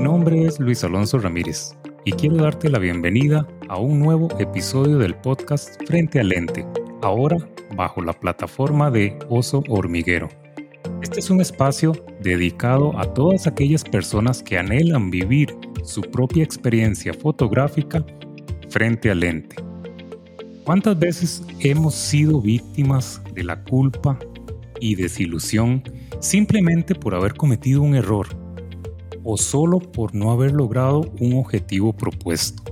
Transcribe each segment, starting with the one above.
Mi nombre es Luis Alonso Ramírez y quiero darte la bienvenida a un nuevo episodio del podcast Frente al Lente, ahora bajo la plataforma de Oso Hormiguero. Este es un espacio dedicado a todas aquellas personas que anhelan vivir su propia experiencia fotográfica frente al lente. ¿Cuántas veces hemos sido víctimas de la culpa y desilusión simplemente por haber cometido un error o solo por no haber logrado un objetivo propuesto?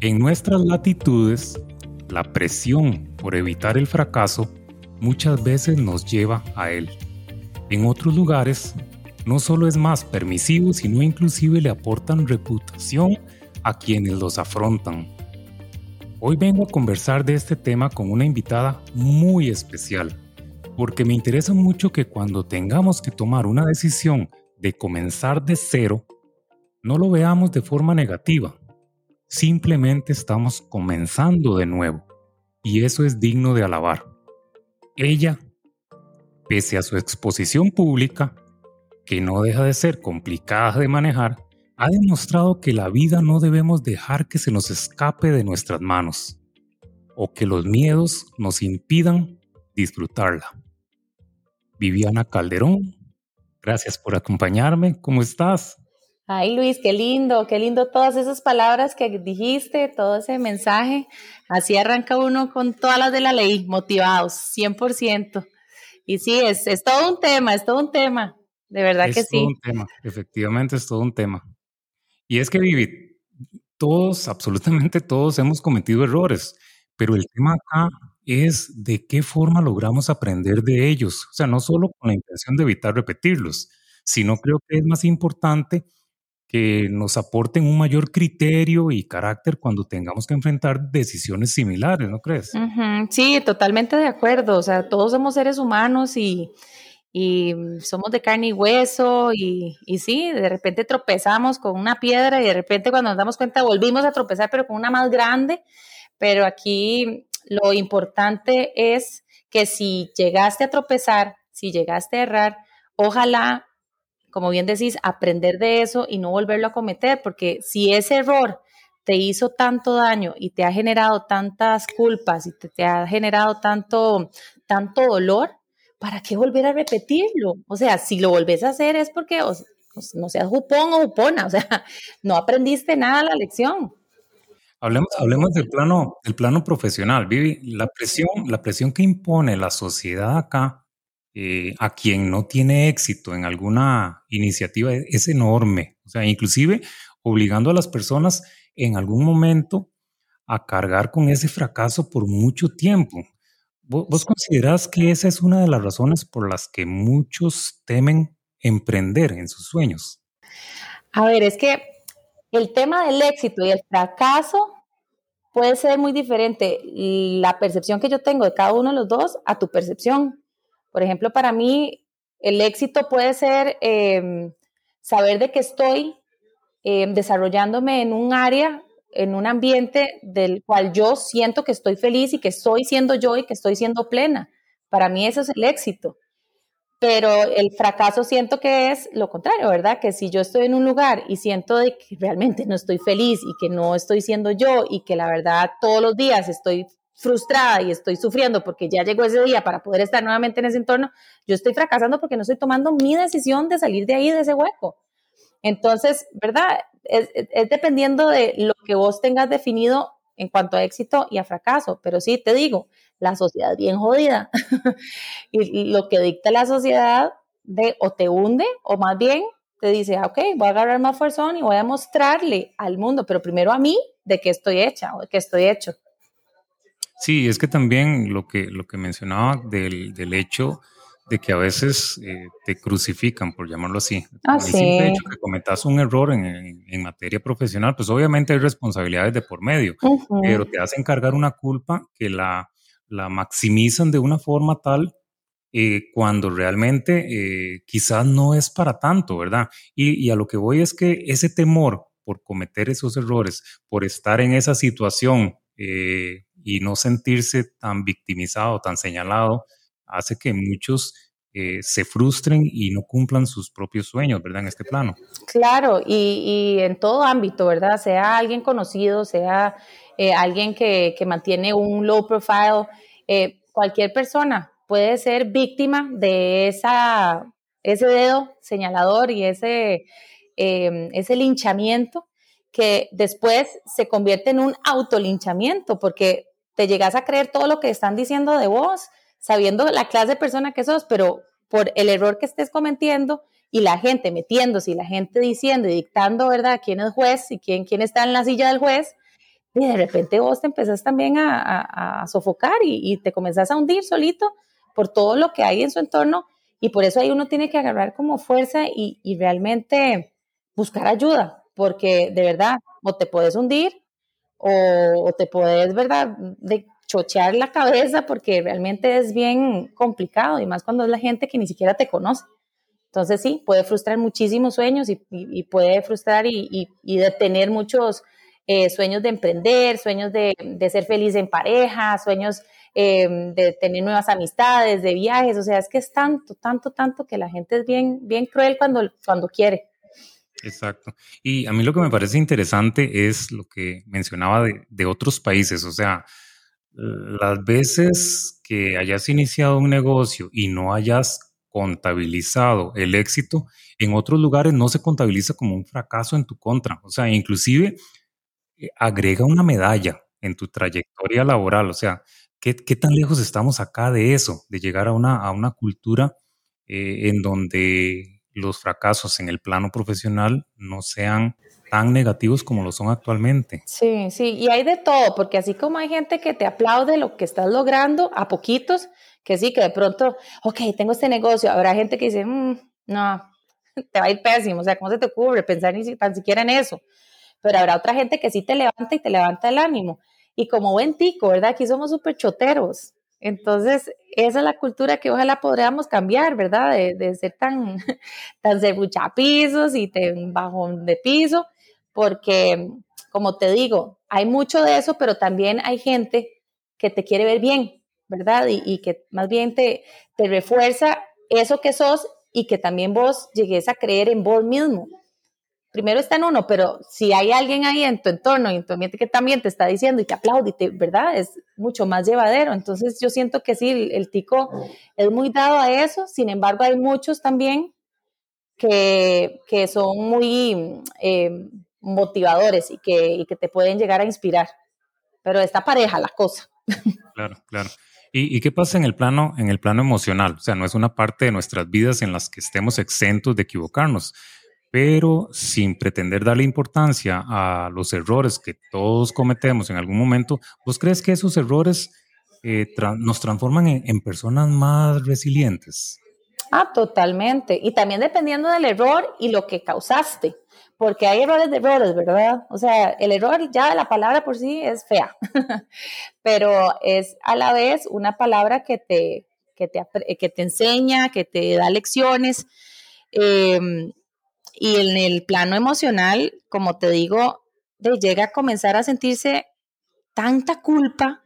En nuestras latitudes, la presión por evitar el fracaso muchas veces nos lleva a él. En otros lugares, no solo es más permisivo, sino inclusive le aportan reputación a quienes los afrontan. Hoy vengo a conversar de este tema con una invitada muy especial, porque me interesa mucho que cuando tengamos que tomar una decisión de comenzar de cero, no lo veamos de forma negativa. Simplemente estamos comenzando de nuevo, y eso es digno de alabar. Ella, pese a su exposición pública, que no deja de ser complicada de manejar, ha demostrado que la vida no debemos dejar que se nos escape de nuestras manos o que los miedos nos impidan disfrutarla. Viviana Calderón, gracias por acompañarme. ¿Cómo estás? Ay Luis, qué lindo, qué lindo todas esas palabras que dijiste, todo ese mensaje. Así arranca uno con todas las de la ley, motivados, 100%. Y sí, es, es todo un tema, es todo un tema, de verdad que sí. Es todo un tema, efectivamente es todo un tema. Y es que, Vivi, todos, absolutamente todos hemos cometido errores, pero el tema acá es de qué forma logramos aprender de ellos. O sea, no solo con la intención de evitar repetirlos, sino creo que es más importante que nos aporten un mayor criterio y carácter cuando tengamos que enfrentar decisiones similares, ¿no crees? Sí, totalmente de acuerdo. O sea, todos somos seres humanos y, y somos de carne y hueso y, y, sí, de repente tropezamos con una piedra y de repente cuando nos damos cuenta volvimos a tropezar pero con una más grande, pero aquí lo importante es que si llegaste a tropezar, si llegaste a errar, ojalá, como bien decís, aprender de eso y no volverlo a cometer, porque si ese error te hizo tanto daño y te ha generado tantas culpas y te, ha generado tanto, tanto dolor, ¿para qué volver a repetirlo? O sea, si lo volvés a hacer es porque no seas jupón o jupona, o sea, no aprendiste nada la lección. Hablemos, hablemos del plano, del plano profesional, Vivi. La presión, la presión que impone la sociedad acá eh, a quien no tiene éxito en alguna iniciativa es, es enorme. O sea, inclusive obligando a las personas en algún momento a cargar con ese fracaso por mucho tiempo. ¿Vos, considerás que esa es una de las razones por las que muchos temen emprender en sus sueños? A ver, es que el tema del éxito y el fracaso puede ser muy diferente. La percepción que yo tengo de cada uno de los dos a tu percepción. Por ejemplo, para mí el éxito puede ser em, saber de que estoy em, desarrollándome en un área en un ambiente del cual yo siento que estoy feliz y que estoy siendo yo y que estoy siendo plena. Para mí eso es el éxito. Pero el fracaso siento que es lo contrario, ¿verdad? Que si yo estoy en un lugar y siento de que realmente no estoy feliz y que no estoy siendo yo y que la verdad todos los días estoy frustrada y estoy sufriendo porque ya llegó ese día para poder estar nuevamente en ese entorno, yo estoy fracasando porque no estoy tomando mi decisión de salir de ahí, de ese hueco. Entonces, ¿verdad? Es, dependiendo de lo que vos tengas definido en cuanto a éxito y a fracaso. Pero sí, te digo, la sociedad bien jodida. y lo que dicta la sociedad de o te hunde o más bien te dice, ah, ok, voy a agarrar más fuerza y voy a mostrarle al mundo, pero primero a mí de qué estoy hecha o de qué estoy hecho. Sí, es que también lo que, lo que mencionaba del, del hecho de que a veces eh, te crucifican, por llamarlo así. Ah, sí. hecho que cometas un error en, en, materia profesional, pues obviamente hay responsabilidades de por medio, pero te hacen cargar una culpa que la, la maximizan de una forma tal eh, cuando realmente eh, quizás no es para tanto, ¿verdad? Y, y, a lo que voy es que ese temor por cometer esos errores, por estar en esa situación y no sentirse tan victimizado, tan señalado, hace que muchos eh, se frustren y no cumplan sus propios sueños, ¿verdad? En este plano. Claro, y, en todo ámbito, ¿verdad? Sea alguien conocido, sea eh, alguien que, mantiene un low profile, eh, cualquier persona puede ser víctima de esa, ese dedo señalador y ese, ese linchamiento que después se convierte en un autolinchamiento, porque te llegas a creer todo lo que están diciendo de vos, sabiendo la clase de persona que sos, pero por el error que estés cometiendo y la gente metiéndose y la gente diciendo y dictando, ¿verdad?, quién es juez y quién, quién está en la silla del juez, y de repente vos te empezás también a, sofocar y, te comenzás a hundir solito por todo lo que hay en su entorno y por eso ahí uno tiene que agarrar como fuerza y, y realmente buscar ayuda, porque de verdad, o te puedes hundir o, te puedes, ¿verdad?, chochear la cabeza porque realmente es bien complicado y más cuando es la gente que ni siquiera te conoce. Entonces sí, puede frustrar muchísimos sueños y, puede frustrar y, detener muchos eh, sueños de emprender, sueños de, ser feliz en pareja, sueños em, de tener nuevas amistades, de viajes. O sea, es que es tanto, tanto, tanto que la gente es bien, bien cruel cuando, cuando quiere. Exacto. Y a mí lo que me parece interesante es lo que mencionaba de, otros países, o sea, las veces que hayas iniciado un negocio y no hayas contabilizado el éxito, en otros lugares no se contabiliza como un fracaso en tu contra, o sea, inclusive eh, agrega una medalla en tu trayectoria laboral, o sea, ¿qué, tan lejos estamos acá de eso, de llegar a una, a una cultura eh, en donde los fracasos en el plano profesional no sean tan negativos como lo son actualmente. Sí, sí, y hay de todo, porque así como hay gente que te aplaude lo que estás logrando a poquitos, que sí, que de pronto, ok, tengo este negocio, habrá gente que dice, mm, no, te va a ir pésimo, o sea, ¿cómo se te ocurre pensar ni tan siquiera en eso? Pero habrá otra gente que sí te levanta y te levanta el ánimo. Y como buen tico, ¿verdad? Aquí somos súper choteros. Entonces, esa es la cultura que ojalá podríamos cambiar, ¿verdad? De, ser tan, tan pisos y tan bajón de piso, porque, como te digo, hay mucho de eso, pero también hay gente que te quiere ver bien, ¿verdad? Y, que más bien te, refuerza eso que sos y que también vos llegues a creer en vos mismo primero está en uno, pero si hay alguien ahí en tu entorno y en tu ambiente que también te está diciendo y te aplaude, ¿verdad? Es mucho más llevadero. Entonces yo siento que sí, el, tico es muy dado a eso, sin embargo hay muchos también que, son muy eh, motivadores y que, que te pueden llegar a inspirar. Pero está pareja la cosa. Claro, claro. ¿Y, qué pasa en el plano, en el plano emocional? O sea, no es una parte de nuestras vidas en las que estemos exentos de equivocarnos pero sin pretender darle importancia a los errores que todos cometemos en algún momento, ¿vos crees que esos errores eh, nos transforman en, personas más resilientes? Ah, totalmente. Y también dependiendo del error y lo que causaste, porque hay errores de errores, ¿verdad? O sea, el error ya la palabra por sí es fea, pero es a la vez una palabra que te, que te, que te enseña, que te da lecciones. Eh, y en el plano emocional, como te digo, te llega a comenzar a sentirse tanta culpa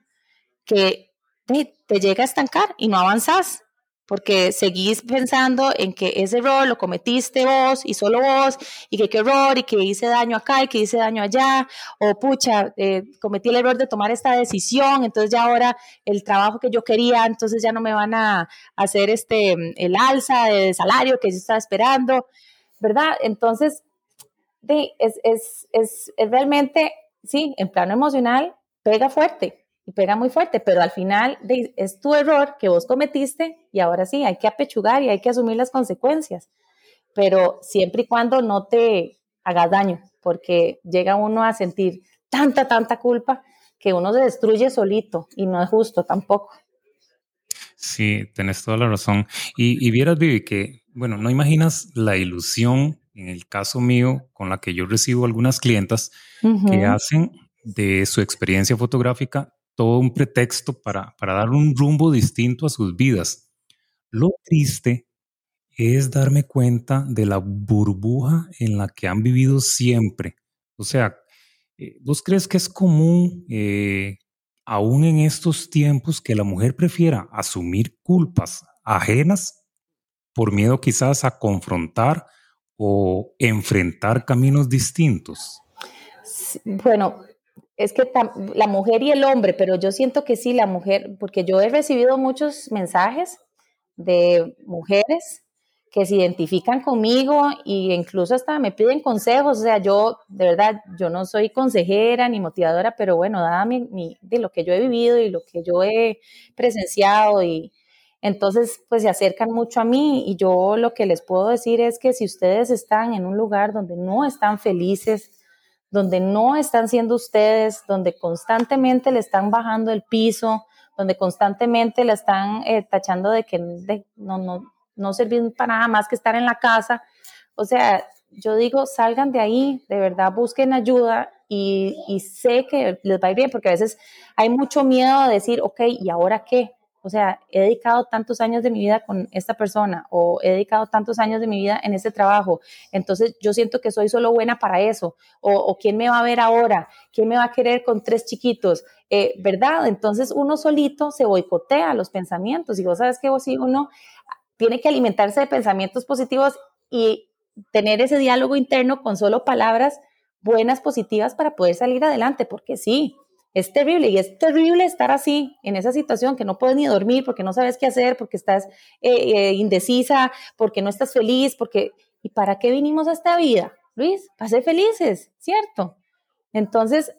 que te, llega a estancar y no avanzas porque seguís pensando en que ese error lo cometiste vos y solo vos, y que qué error, y que hice daño acá y que hice daño allá, o pucha, eh, cometí el error de tomar esta decisión, entonces ya ahora el trabajo que yo quería, entonces ya no me van a hacer este, el alza de salario que yo estaba esperando. ¿verdad? Entonces, es, es, es, es, realmente, sí, en plano emocional, pega fuerte y pega muy fuerte, pero al final es tu error que vos cometiste y ahora sí, hay que apechugar y hay que asumir las consecuencias, pero siempre y cuando no te hagas daño, porque llega uno a sentir tanta, tanta culpa que uno se destruye solito y no es justo tampoco. Sí, tenés toda la razón. Y, y vieras, Vivi, que bueno, no imaginas la ilusión, en el caso mío, con la que yo recibo algunas clientas que hacen de su experiencia fotográfica todo un pretexto para, para dar un rumbo distinto a sus vidas. Lo triste es darme cuenta de la burbuja en la que han vivido siempre. O sea, eh, ¿vos crees que es común, eh, aún en estos tiempos, que la mujer prefiera asumir culpas ajenas por miedo quizás a confrontar o enfrentar caminos distintos? Bueno, es que la mujer y el hombre, pero yo siento que sí, la mujer, porque yo he recibido muchos mensajes de mujeres que se identifican conmigo e incluso hasta me piden consejos. O sea, yo, de verdad, yo no soy consejera ni motivadora, pero bueno, dada mi, de lo que yo he vivido y lo que yo he presenciado y entonces pues se acercan mucho a mí y yo lo que les puedo decir es que si ustedes están en un lugar donde no están felices, donde no están siendo ustedes, donde constantemente le están bajando el piso, donde constantemente le están eh, tachando de que no, no, no servir para nada más que estar en la casa. O sea, yo digo, salgan de ahí, de verdad, busquen ayuda y, y, sé que les va a ir bien, porque a veces hay mucho miedo de decir, ok, ¿y ahora qué? O sea, he dedicado tantos años de mi vida con esta persona o he dedicado tantos años de mi vida en este trabajo. Entonces yo siento que soy solo buena para eso. O, quién me va a ver ahora, quién me va a querer con tres chiquitos, eh, ¿verdad? Entonces uno solito se boicotea los pensamientos. Y vos sabes que vos sí, uno tiene que alimentarse de pensamientos positivos y tener ese diálogo interno con solo palabras buenas, positivas para poder salir adelante, porque sí, es terrible y es terrible estar así, en esa situación, que no puedes ni dormir porque no sabes qué hacer, porque estás eh, eh, indecisa, porque no estás feliz, porque... ¿Y para qué vinimos a esta vida, Luis? Para ser felices, ¿cierto? Entonces,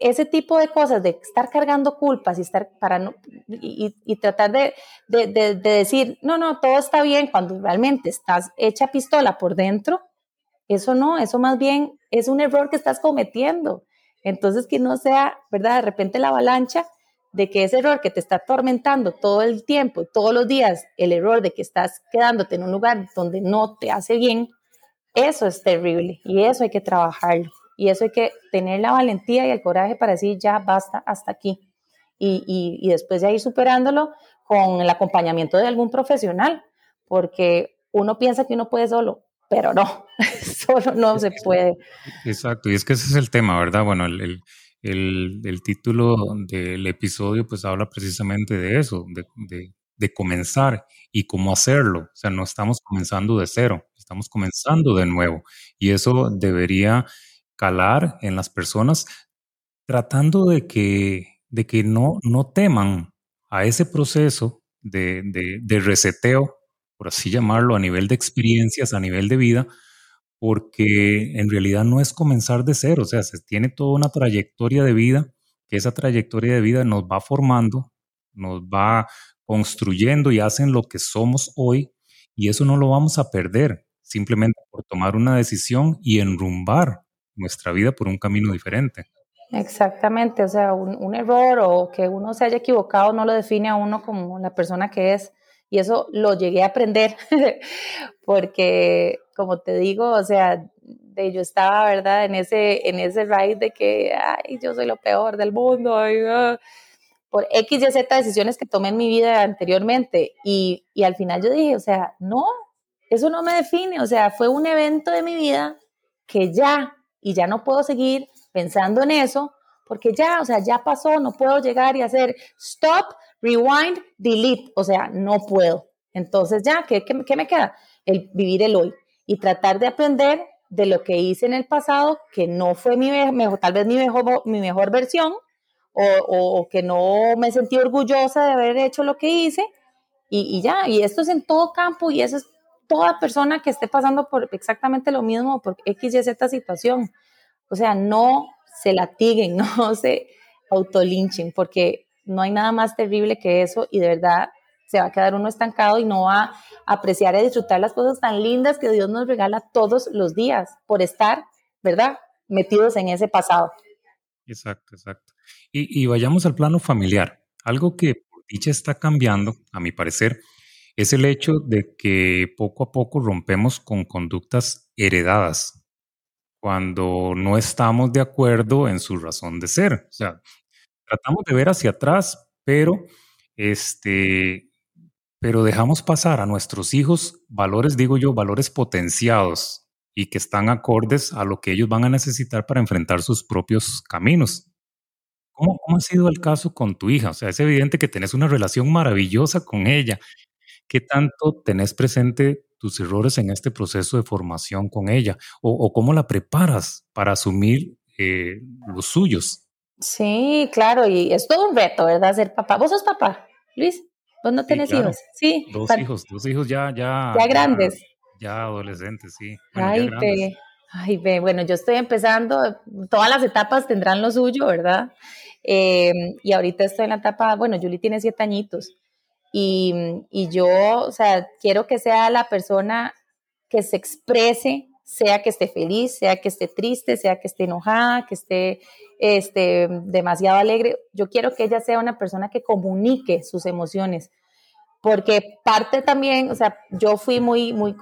ese tipo de cosas, de estar cargando culpas y estar para no, y, tratar de, de, decir, no, no, todo está bien, cuando realmente estás hecha pistola por dentro, eso no, eso más bien es un error que estás cometiendo. Entonces, que no sea, ¿verdad? De repente la avalancha de que ese error que te está atormentando todo el tiempo, todos los días, el error de que estás quedándote en un lugar donde no te hace bien, eso es terrible y eso hay que trabajarlo. Y eso hay que tener la valentía y el coraje para decir, ya basta, hasta aquí. Y, y, y después ya ir superándolo con el acompañamiento de algún profesional, porque uno piensa que uno puede solo, pero no, solo no se puede. Exacto, y es que ese es el tema, ¿verdad? Bueno, el, el, el, título del episodio pues habla precisamente de eso, de, de, de, comenzar y cómo hacerlo. O sea, no estamos comenzando de cero, estamos comenzando de nuevo. Y eso debería calar en las personas tratando de que, de que no, no teman a ese proceso de, de, de reseteo por así llamarlo, a nivel de experiencias, a nivel de vida, porque en realidad no es comenzar de cero, o sea, se tiene toda una trayectoria de vida, que esa trayectoria de vida nos va formando, nos va construyendo y hacen lo que somos hoy, y eso no lo vamos a perder simplemente por tomar una decisión y enrumbar nuestra vida por un camino diferente. Exactamente, o sea, un, un, error o que uno se haya equivocado no lo define a uno como la persona que es. Y eso lo llegué a aprender porque, como te digo, o sea, de, yo estaba, ¿verdad? En ese, en ese ride de que, ay, yo soy lo peor del mundo, ah, por X y Z decisiones que tomé en mi vida anteriormente. Y, y al final yo dije, o sea, no, eso no me define, o sea, fue un evento de mi vida que ya, y ya no puedo seguir pensando en eso, porque ya, o sea, ya pasó, no puedo llegar y hacer stop, rewind, delete, o sea, no puedo. Entonces ya, ¿qué, me queda? El vivir el hoy y tratar de aprender de lo que hice en el pasado, que no fue mi mejor, tal vez mi mejor, versión, o, que no me sentí orgullosa de haber hecho lo que hice, y, y, ya, y esto es en todo campo, y eso es toda persona que esté pasando por exactamente lo mismo, por X y Z situación. O sea, no se latiguen, no se autolinchen, porque no hay nada más terrible que eso y de verdad se va a quedar uno estancado y no va a apreciar y disfrutar las cosas tan lindas que Dios nos regala todos los días por estar, ¿verdad? Metidos en ese pasado. Exacto, exacto. Y, y vayamos al plano familiar. Algo que por dicha está cambiando, a mi parecer, es el hecho de que poco a poco rompemos con conductas heredadas cuando no estamos de acuerdo en su razón de ser. O sea, tratamos de ver hacia atrás, pero este, pero dejamos pasar a nuestros hijos valores, digo yo, valores potenciados y que están acordes a lo que ellos van a necesitar para enfrentar sus propios caminos. ¿Cómo, ¿Cómo, ha sido el caso con tu hija? O sea, es evidente que tenés una relación maravillosa con ella, ¿qué tanto tenés presente tus errores en este proceso de formación con ella? ¿O, cómo la preparas para asumir eh, los suyos? Sí, claro, y es todo un reto, ¿verdad? Ser papá. ¿Vos sos papá, Luis? ¿Vos no tenés hijos? Sí. Dos hijos, dos hijos ya, ya. Ya grandes. Ya, adolescentes, sí. ay, ve, ay, ve, bueno, yo estoy empezando, todas las etapas tendrán lo suyo, ¿verdad? Em, y ahorita estoy en la etapa, bueno, Julie tiene siete añitos. Y, y yo, o sea, quiero que sea la persona que se exprese sea que esté feliz, sea que esté triste, sea que esté enojada, que esté este, demasiado alegre. Yo quiero que ella sea una persona que comunique sus emociones, porque parte también, o sea, yo fui muy, muy,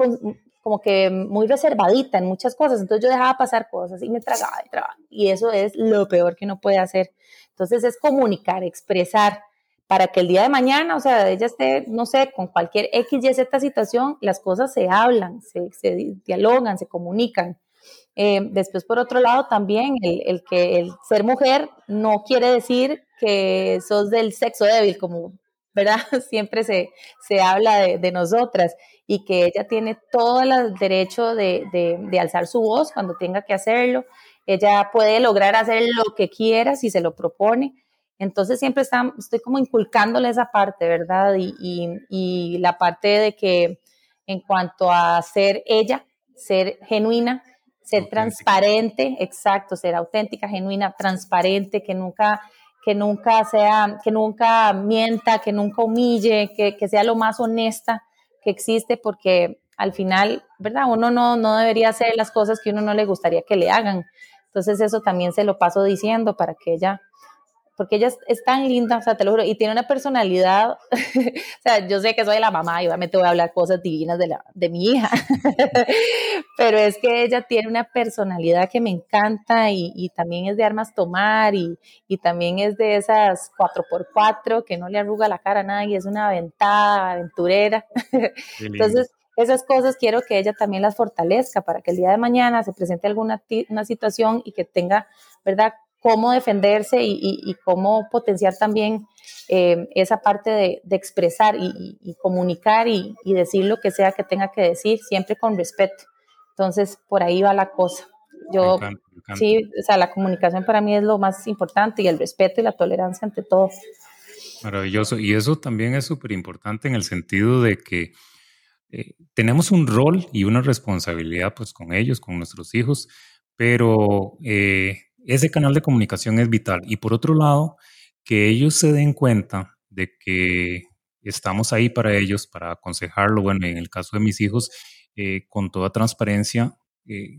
como que muy reservadita en muchas cosas, entonces yo dejaba pasar cosas y me tragaba y tragaba, y eso es lo peor que uno puede hacer. Entonces es comunicar, expresar, para que el día de mañana, o sea, ella esté, no sé, con cualquier X, Y, Z situación, las cosas se hablan, se, dialogan, se comunican. Eh, después, por otro lado, también el, que el ser mujer no quiere decir que sos del sexo débil, como, ¿verdad? Siempre se, se habla de, nosotras y que ella tiene todo el derecho de, de alzar su voz cuando tenga que hacerlo. Ella puede lograr hacer lo que quiera si se lo propone entonces siempre está, estoy como inculcándole esa parte, ¿verdad? Y, la parte de que en cuanto a ser ella, ser genuina, ser transparente, exacto, ser auténtica, genuina, transparente, que nunca, que nunca sea, que nunca mienta, que nunca humille, que, que sea lo más honesta que existe, porque al final, ¿verdad? Uno no, no debería hacer las cosas que uno no le gustaría que le hagan. Entonces eso también se lo paso diciendo para que ella porque ella es, tan linda, o sea, te lo juro, y tiene una personalidad, o sea, yo sé que soy la mamá y obviamente voy a hablar cosas divinas de, la, de mi hija, pero es que ella tiene una personalidad que me encanta y, también es de armas tomar y, también es de esas 4x4 que no le arruga la cara a nadie, es una aventada, aventurera. Entonces, esas cosas quiero que ella también las fortalezca para que el día de mañana se presente alguna una situación y que tenga, ¿verdad? Cómo defenderse y, cómo potenciar también eh, esa parte de, expresar y, comunicar y, decir lo que sea que tenga que decir, siempre con respeto. Entonces, por ahí va la cosa. Yo, sí, o sea, la comunicación para mí es lo más importante y el respeto y la tolerancia ante todo. Maravilloso. Y eso también es súper importante en el sentido de que eh, tenemos un rol y una responsabilidad pues con ellos, con nuestros hijos, pero eh, ese canal de comunicación es vital. Y por otro lado, que ellos se den cuenta de que estamos ahí para ellos, para aconsejarlo. Bueno, en el caso de mis hijos, eh, con toda transparencia, eh,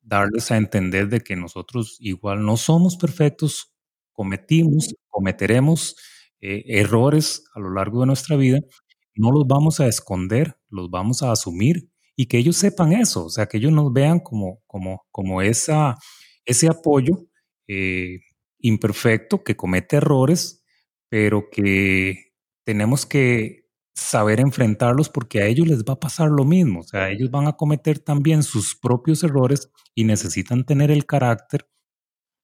darles a entender de que nosotros igual no somos perfectos, cometimos, cometeremos eh, errores a lo largo de nuestra vida, no los vamos a esconder, los vamos a asumir y que ellos sepan eso, o sea, que ellos nos vean como, como, como esa ese apoyo eh, imperfecto que comete errores, pero que tenemos que saber enfrentarlos porque a ellos les va a pasar lo mismo, o sea, ellos van a cometer también sus propios errores y necesitan tener el carácter,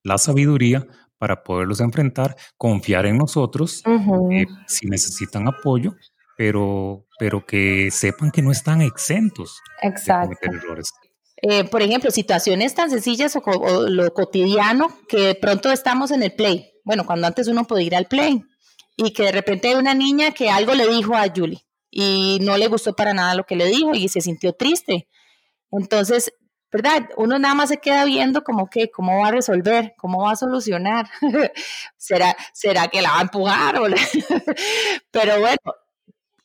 la sabiduría para poderlos enfrentar, confiar en nosotros eh, si necesitan apoyo, pero, pero que sepan que no están exentos de cometer errores. Eh, por ejemplo, situaciones tan sencillas o, lo cotidiano que de pronto estamos en el play. Bueno, cuando antes uno podía ir al play y que de repente hay una niña que algo le dijo a Julie y no le gustó para nada lo que le dijo y se sintió triste. Entonces, ¿verdad? Uno nada más se queda viendo como que, ¿cómo va a resolver? ¿Cómo va a solucionar? ¿Será, ¿Será que la va a empujar? Pero bueno,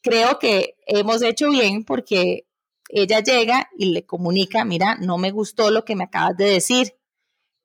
creo que hemos hecho bien porque ella llega y le comunica, mira, no me gustó lo que me acabas de decir.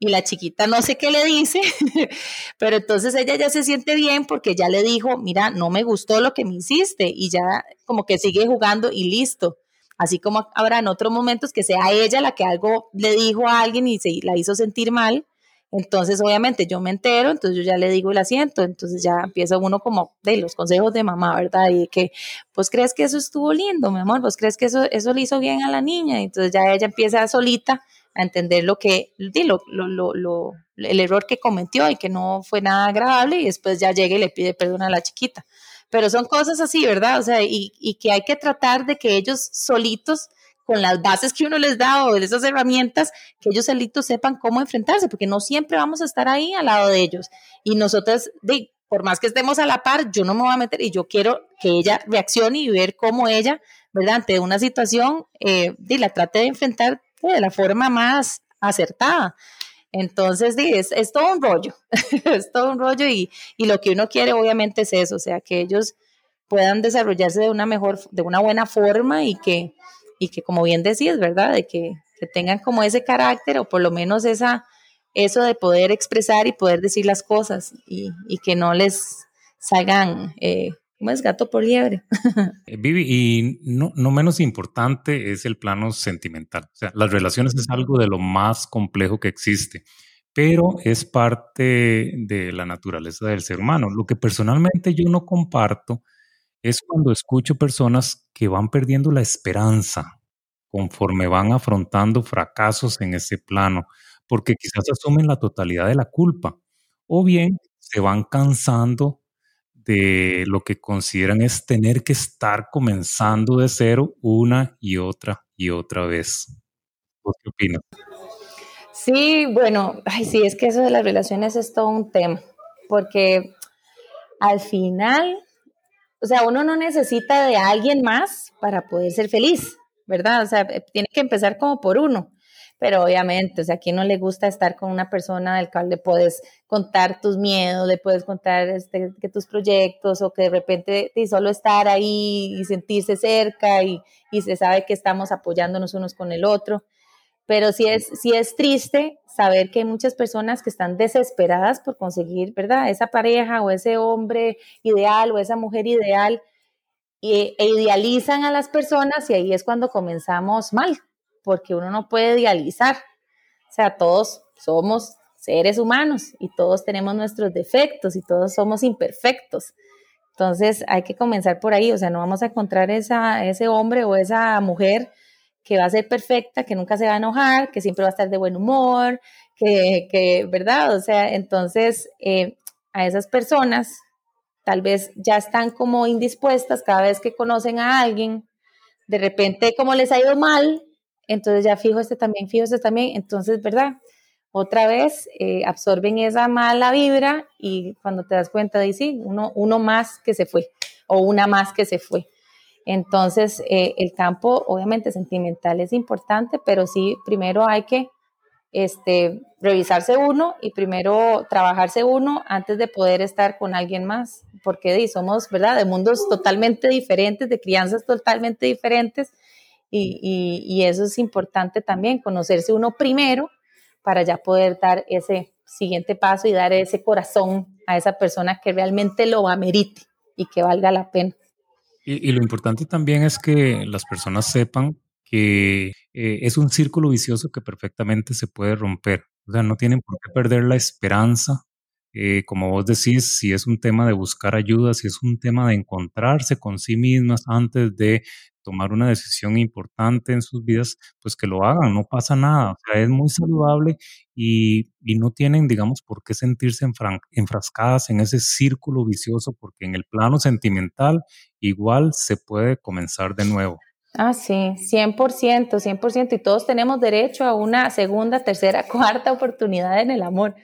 Y la chiquita no sé qué le dice, pero entonces ella ya se siente bien porque ya le dijo, mira, no me gustó lo que me hiciste y ya como que sigue jugando y listo. Así como habrá en otros momentos que sea ella la que algo le dijo a alguien y se la hizo sentir mal, entonces, obviamente, yo me entero, entonces yo ya le digo el asiento, entonces ya empieza uno como de los consejos de mamá, ¿verdad? Y que, pues crees que eso estuvo lindo, mi amor, pues crees que eso, eso le hizo bien a la niña, entonces ya ella empieza solita a entender lo que, lo, lo, lo, el error que cometió y que no fue nada agradable y después ya llega y le pide perdón a la chiquita. pero son cosas así, ¿verdad? O sea, y, y que hay que tratar de que ellos solitos con las bases que uno les da o de esas herramientas, que ellos solitos sepan cómo enfrentarse, porque no siempre vamos a estar ahí al lado de ellos. Y nosotros, de, por más que estemos a la par, yo no me voy a meter y yo quiero que ella reaccione y ver cómo ella, ¿verdad? Ante una situación, eh, la trate de enfrentar de la forma más acertada. Entonces, es, es, todo un rollo, es todo un rollo y, y, lo que uno quiere obviamente es eso, o sea, que ellos puedan desarrollarse de una mejor, de una buena forma y que, y que como bien decías, ¿verdad? De que, que tengan como ese carácter o por lo menos esa, eso de poder expresar y poder decir las cosas y, y que no les salgan, eh, ¿cómo es gato por liebre? Eh, Vivi, y no, no, menos importante es el plano sentimental. O sea, las relaciones es algo de lo más complejo que existe, pero es parte de la naturaleza del ser humano. Lo que personalmente yo no comparto es cuando escucho personas que van perdiendo la esperanza conforme van afrontando fracasos en ese plano, porque quizás asumen la totalidad de la culpa, o bien se van cansando de lo que consideran es tener que estar comenzando de cero una y otra y otra vez. ¿Vos qué opinas? Sí, bueno, ay, sí, es que eso de las relaciones es todo un tema, porque al final o sea, uno no necesita de alguien más para poder ser feliz, ¿verdad? O sea, tiene que empezar como por uno. Pero obviamente, o sea, a quien no le gusta estar con una persona del cual le puedes contar tus miedos, le puedes contar este, que tus proyectos o que de repente y solo estar ahí y sentirse cerca y, y se sabe que estamos apoyándonos unos con el otro. Pero sí es, sí es triste saber que hay muchas personas que están desesperadas por conseguir, ¿verdad? Esa pareja o ese hombre ideal o esa mujer ideal e, idealizan a las personas y ahí es cuando comenzamos mal, porque uno no puede idealizar. O sea, todos somos seres humanos y todos tenemos nuestros defectos y todos somos imperfectos. Entonces hay que comenzar por ahí, o sea, no vamos a encontrar esa, ese hombre o esa mujer que va a ser perfecta, que nunca se va a enojar, que siempre va a estar de buen humor, que, que ¿verdad? O sea, entonces eh, a esas personas tal vez ya están como indispuestas cada vez que conocen a alguien, de repente como les ha ido mal, entonces ya fijo este también, fijo este también, entonces, ¿verdad? Otra vez eh, absorben esa mala vibra y cuando te das cuenta de sí, uno, uno más que se fue o una más que se fue. Entonces, eh, el campo obviamente sentimental es importante, pero sí, primero hay que este, revisarse uno y primero trabajarse uno antes de poder estar con alguien más, porque somos, ¿verdad?, de mundos totalmente diferentes, de crianzas totalmente diferentes, y, y eso es importante también, conocerse uno primero para ya poder dar ese siguiente paso y dar ese corazón a esa persona que realmente lo amerite y que valga la pena. Y, lo importante también es que las personas sepan que eh, es un círculo vicioso que perfectamente se puede romper. O sea, no tienen por qué perder la esperanza. Eh, como vos decís, si es un tema de buscar ayuda, si es un tema de encontrarse con sí mismas antes de tomar una decisión importante en sus vidas, pues que lo hagan, no pasa nada. O sea, es muy saludable y, y no tienen, digamos, por qué sentirse enfrascadas en ese círculo vicioso, porque en el plano sentimental igual se puede comenzar de nuevo. Ah, sí, 100%, 100%. Y todos tenemos derecho a una segunda, tercera, cuarta oportunidad en el amor.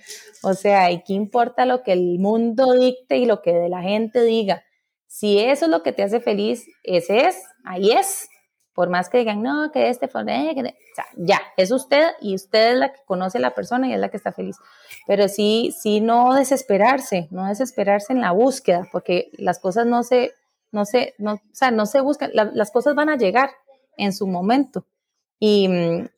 O sea, ¿y qué importa lo que el mundo dicte y lo que la gente diga? Si eso es lo que te hace feliz, ese es, ahí es. Por más que digan, no, que este fue, eh, o sea, ya, es usted y usted es la que conoce a la persona y es la que está feliz. Pero sí, sí, no desesperarse, no desesperarse en la búsqueda, porque las cosas no se, no se, no, o sea, no se buscan, las cosas van a llegar en su momento y,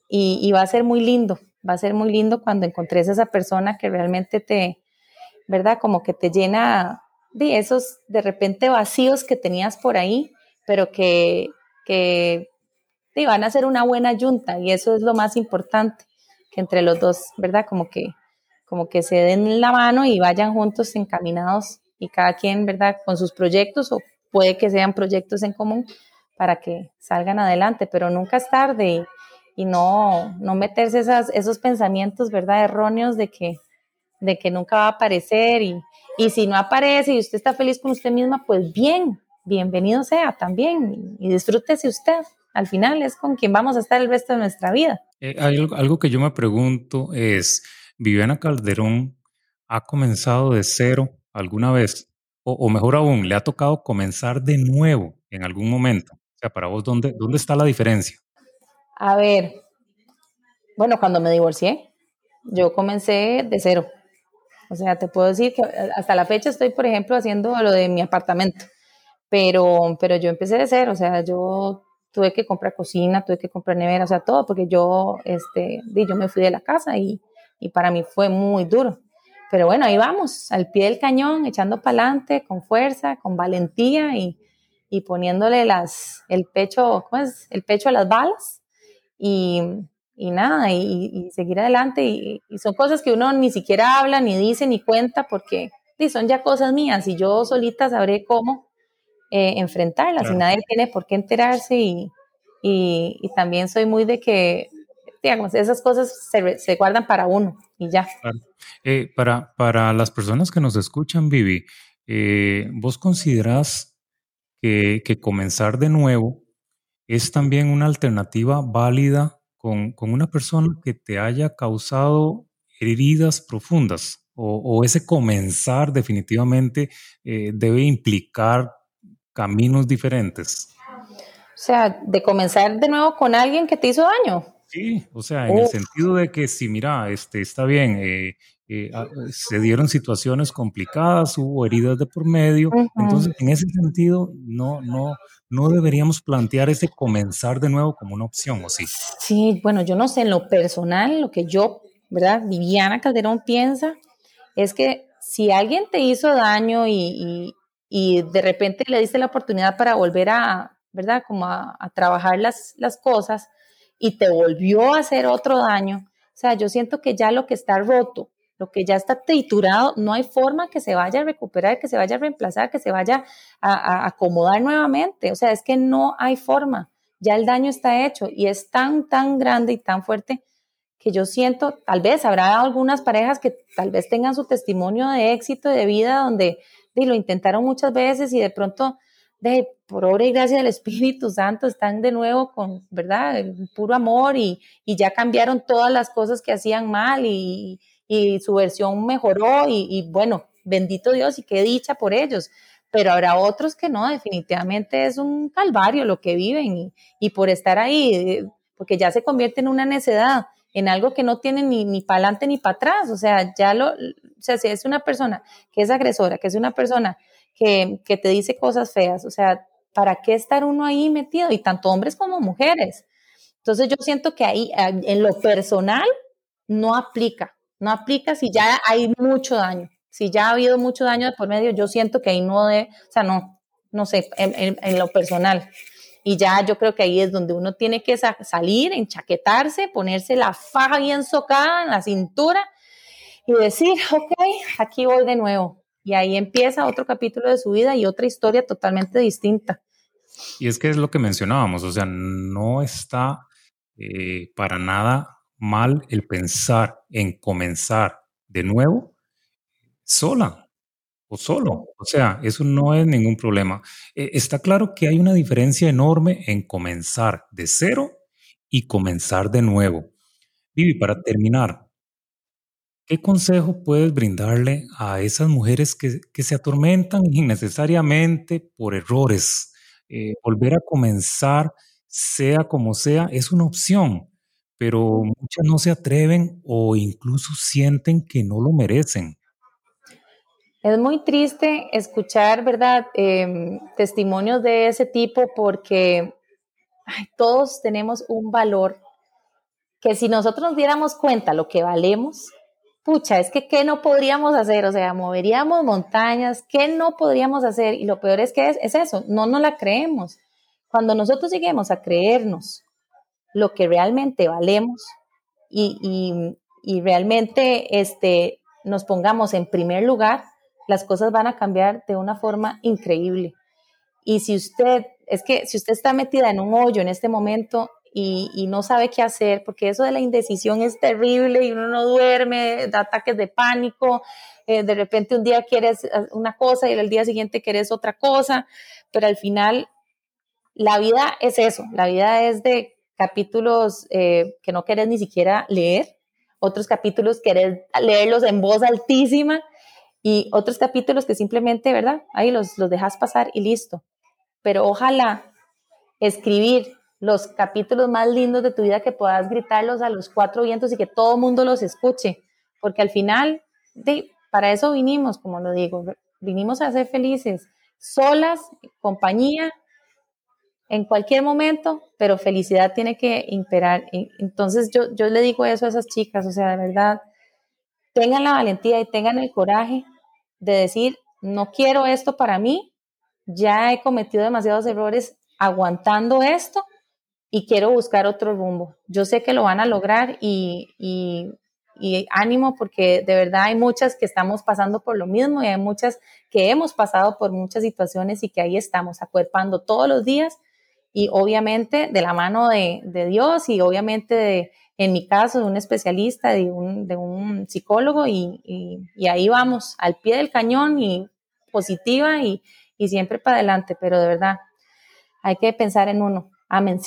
y, y, va a ser muy lindo, va a ser muy lindo cuando encontres a esa persona que realmente te, ¿verdad? Como que te llena de esos de repente vacíos que tenías por ahí, pero que, que van a ser una buena yunta y eso es lo más importante, que entre los dos, ¿verdad? Como que, como que se den la mano y vayan juntos encaminados y cada quien, ¿verdad? Con sus proyectos o puede que sean proyectos en común para que salgan adelante, pero nunca es tarde y, no, no meterse esas, esos pensamientos, ¿verdad? Erróneos de que de que nunca va a aparecer y, y si no aparece y usted está feliz con usted misma, pues bien, bienvenido sea también y disfrútese usted. Al final es con quien vamos a estar el resto de nuestra vida. Eh, algo, que yo me pregunto es, ¿Viviana Calderón ha comenzado de cero alguna vez? O, o, mejor aún, ¿le ha tocado comenzar de nuevo en algún momento? O sea, para vos, ¿dónde, dónde está la diferencia? A ver, bueno, cuando me divorcié, yo comencé de cero. O sea, te puedo decir que hasta la fecha estoy, por ejemplo, haciendo lo de mi apartamento, pero, pero yo empecé de cero, o sea, yo tuve que comprar cocina, tuve que comprar nevera, o sea, todo, porque yo, este, yo me fui de la casa y, y para mí fue muy duro. Pero bueno, ahí vamos, al pie del cañón, echando para adelante, con fuerza, con valentía y, y poniéndole las, el pecho, ¿cómo es? El pecho a las balas y, y nada, y, seguir adelante. Y, son cosas que uno ni siquiera habla, ni dice, ni cuenta, porque son ya cosas mías y yo solita sabré cómo eh, enfrentarlas y nadie tiene por qué enterarse y, y, también soy muy de que, digamos, esas cosas se, se guardan para uno y ya. Eh, para, para las personas que nos escuchan, Vivi, eh, ¿vos considerás que, que comenzar de nuevo es también una alternativa válida con, con una persona que te haya causado heridas profundas? O, ese comenzar definitivamente eh, debe implicar caminos diferentes? O sea, de comenzar de nuevo con alguien que te hizo daño. Sí, o sea, en el sentido de que si, mira, este, está bien, eh, eh, ah, se dieron situaciones complicadas, hubo heridas de por medio, entonces en ese sentido no, no, no deberíamos plantear ese comenzar de nuevo como una opción, ¿o sí? Sí, bueno, yo no sé, en lo personal, lo que yo, ¿verdad? Viviana Calderón piensa es que si alguien te hizo daño y, y, de repente le diste la oportunidad para volver a, ¿verdad? Como a, a trabajar las, las cosas y te volvió a hacer otro daño, o sea, yo siento que ya lo que está roto, lo que ya está triturado, no hay forma que se vaya a recuperar, que se vaya a reemplazar, que se vaya a, acomodar nuevamente. O sea, es que no hay forma. Ya el daño está hecho y es tan, tan grande y tan fuerte que yo siento, tal vez habrá algunas parejas que tal vez tengan su testimonio de éxito de vida donde lo intentaron muchas veces y de pronto, de, por obra y gracia del Espíritu Santo, están de nuevo con, ¿verdad?, el puro amor y, y ya cambiaron todas las cosas que hacían mal y, y su versión mejoró y, bueno, bendito Dios y qué dicha por ellos. Pero habrá otros que no, definitivamente es un calvario lo que viven y, por estar ahí, eh, porque ya se convierte en una necedad, en algo que no tiene ni, ni para adelante ni para atrás. O sea, ya lo, o sea, si es una persona que es agresora, que es una persona que, que te dice cosas feas, o sea, ¿para qué estar uno ahí metido? Y tanto hombres como mujeres. Entonces yo siento que ahí, en lo personal, no aplica. No aplica si ya hay mucho daño. Si ya ha habido mucho daño de por medio, yo siento que ahí no de, o sea, no, no sé, en, lo personal. Y ya yo creo que ahí es donde uno tiene que salir, enchaquetarse, ponerse la faja bien socada en la cintura y decir, ok, aquí voy de nuevo. Y ahí empieza otro capítulo de su vida y otra historia totalmente distinta. Y es que es lo que mencionábamos, o sea, no está eh, para nada mal el pensar en comenzar de nuevo sola o solo. O sea, eso no es ningún problema. Eh, está claro que hay una diferencia enorme en comenzar de cero y comenzar de nuevo. Vivi, para terminar, ¿qué consejo puedes brindarle a esas mujeres que, se atormentan innecesariamente por errores? Eh, volver a comenzar, sea como sea, es una opción pero muchas no se atreven o incluso sienten que no lo merecen. Es muy triste escuchar, ¿verdad?, em, testimonios de ese tipo porque todos tenemos un valor que si nosotros nos diéramos cuenta lo que valemos, pucha, es que ¿qué no podríamos hacer? O sea, moveríamos montañas, ¿qué no podríamos hacer? Y lo peor es que es, es eso, no nos la creemos. Cuando nosotros lleguemos a creernos lo que realmente valemos y, realmente este, nos pongamos en primer lugar, las cosas van a cambiar de una forma increíble. Y si usted, es que si usted está metida en un hoyo en este momento, y, no sabe qué hacer, porque eso de la indecisión es terrible y uno no duerme, da ataques de pánico, eh, de repente un día quieres una cosa y el día siguiente quieres otra cosa, pero al final la vida es eso, la vida es de capítulos eh, que no querés ni siquiera leer, otros capítulos querés leerlos en voz altísima y otros capítulos que simplemente, ¿verdad? Ahí los, los dejas pasar y listo. Pero ojalá escribir los capítulos más lindos de tu vida que puedas gritarlos a los cuatro vientos y que todo el mundo los escuche, porque al final, para eso vinimos, como lo digo, vinimos a ser felices, solas, compañía, en cualquier momento, pero felicidad tiene que imperar. Entonces yo, yo le digo eso a esas chicas, o sea, de verdad, tengan la valentía y tengan el coraje de decir, no quiero esto para mí, ya he cometido demasiados errores aguantando esto y quiero buscar otro rumbo. Yo sé que lo van a lograr y, y, ánimo porque de verdad hay muchas que estamos pasando por lo mismo y hay muchas que hemos pasado por muchas situaciones y que ahí estamos acuerpando todos los días y obviamente de la mano de, de Dios y obviamente de, en mi caso de un especialista, de un, de un psicólogo y, y, ahí vamos al pie del cañón y positiva y, y siempre para adelante, pero de verdad hay que pensar en uno. Amén.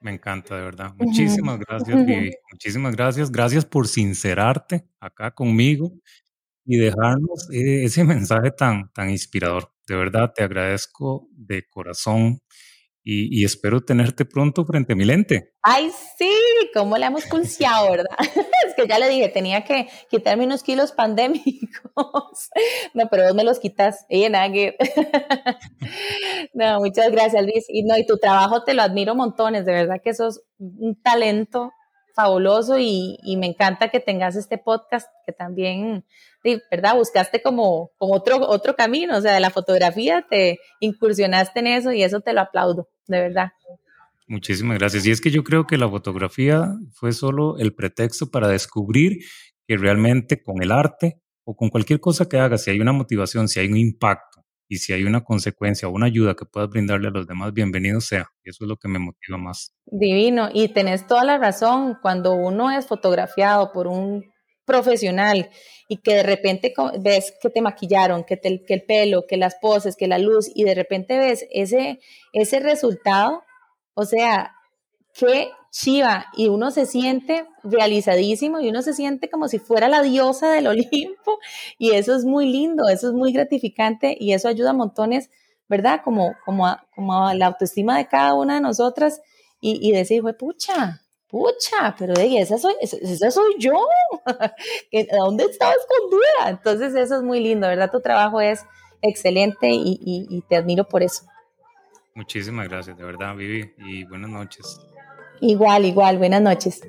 Me encanta, de verdad. Muchísimas gracias, Vivi. Muchísimas gracias. Gracias por sincerarte acá conmigo y dejarnos eh, ese mensaje tan, tan inspirador. De verdad, te agradezco de corazón y, espero tenerte pronto frente a mi lente. Ay, sí, cómo le hemos pulseado, ¿verdad? es que ya le dije, tenía que quitarme unos kilos pandémicos. no, pero vos me los quitas. Ella, no, muchas gracias, Luis. No, y tu trabajo te lo admiro montones, de verdad que sos un talento fabuloso y, me encanta que tengas este podcast que también ¿verdad? Buscaste como, como otro, otro camino, o sea, de la fotografía te incursionaste en eso y eso te lo aplaudo, de verdad. Muchísimas gracias. Y es que yo creo que la fotografía fue solo el pretexto para descubrir que realmente con el arte o con cualquier cosa que hagas, si hay una motivación, si hay un impacto y si hay una consecuencia o una ayuda que puedas brindarle a los demás, bienvenido sea. Eso es lo que me motiva más. Divino. Y tenés toda la razón. Cuando uno es fotografiado por un profesional y que de repente ves que te maquillaron, que, que, el pelo, que las poses, que la luz y de repente ves ese, ese resultado, o sea, qué chiva y uno se siente realizadísimo y uno se siente como si fuera la diosa del Olimpo y eso es muy lindo, eso es muy gratificante y eso ayuda a montones, ¿verdad? Como, como, a, como la autoestima de cada una de nosotras y, y decir, pucha, pucha, pero esa soy, esa soy yo, ¿dónde estaba escondida? Entonces eso es muy lindo, ¿verdad? Tu trabajo es excelente y, te admiro por eso. Muchísimas gracias, de verdad, Vivi, y buenas noches. Igual, igual, buenas noches.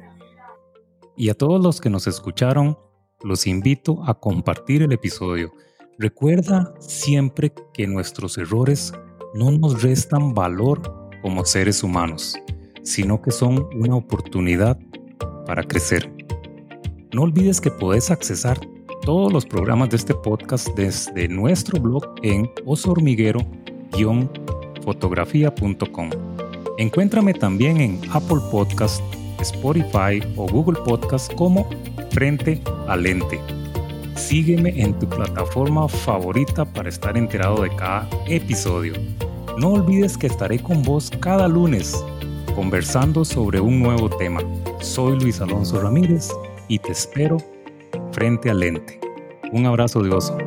Y a todos los que nos escucharon, los invito a compartir el episodio. Recuerda siempre que nuestros errores no nos restan valor como seres humanos sino que son una oportunidad para crecer. No olvides que puedes accesar todos los programas de este podcast desde nuestro blog en osormiguero-fotografía.com. Encuéntrame también en Apple Podcast, Spotify o Google Podcast como Frente al Lente. Sígueme en tu plataforma favorita para estar enterado de cada episodio. No olvides que estaré con vos cada lunes conversando sobre un nuevo tema. Soy Luis Alonso Ramírez y te espero frente al lente. Un abrazo de oso.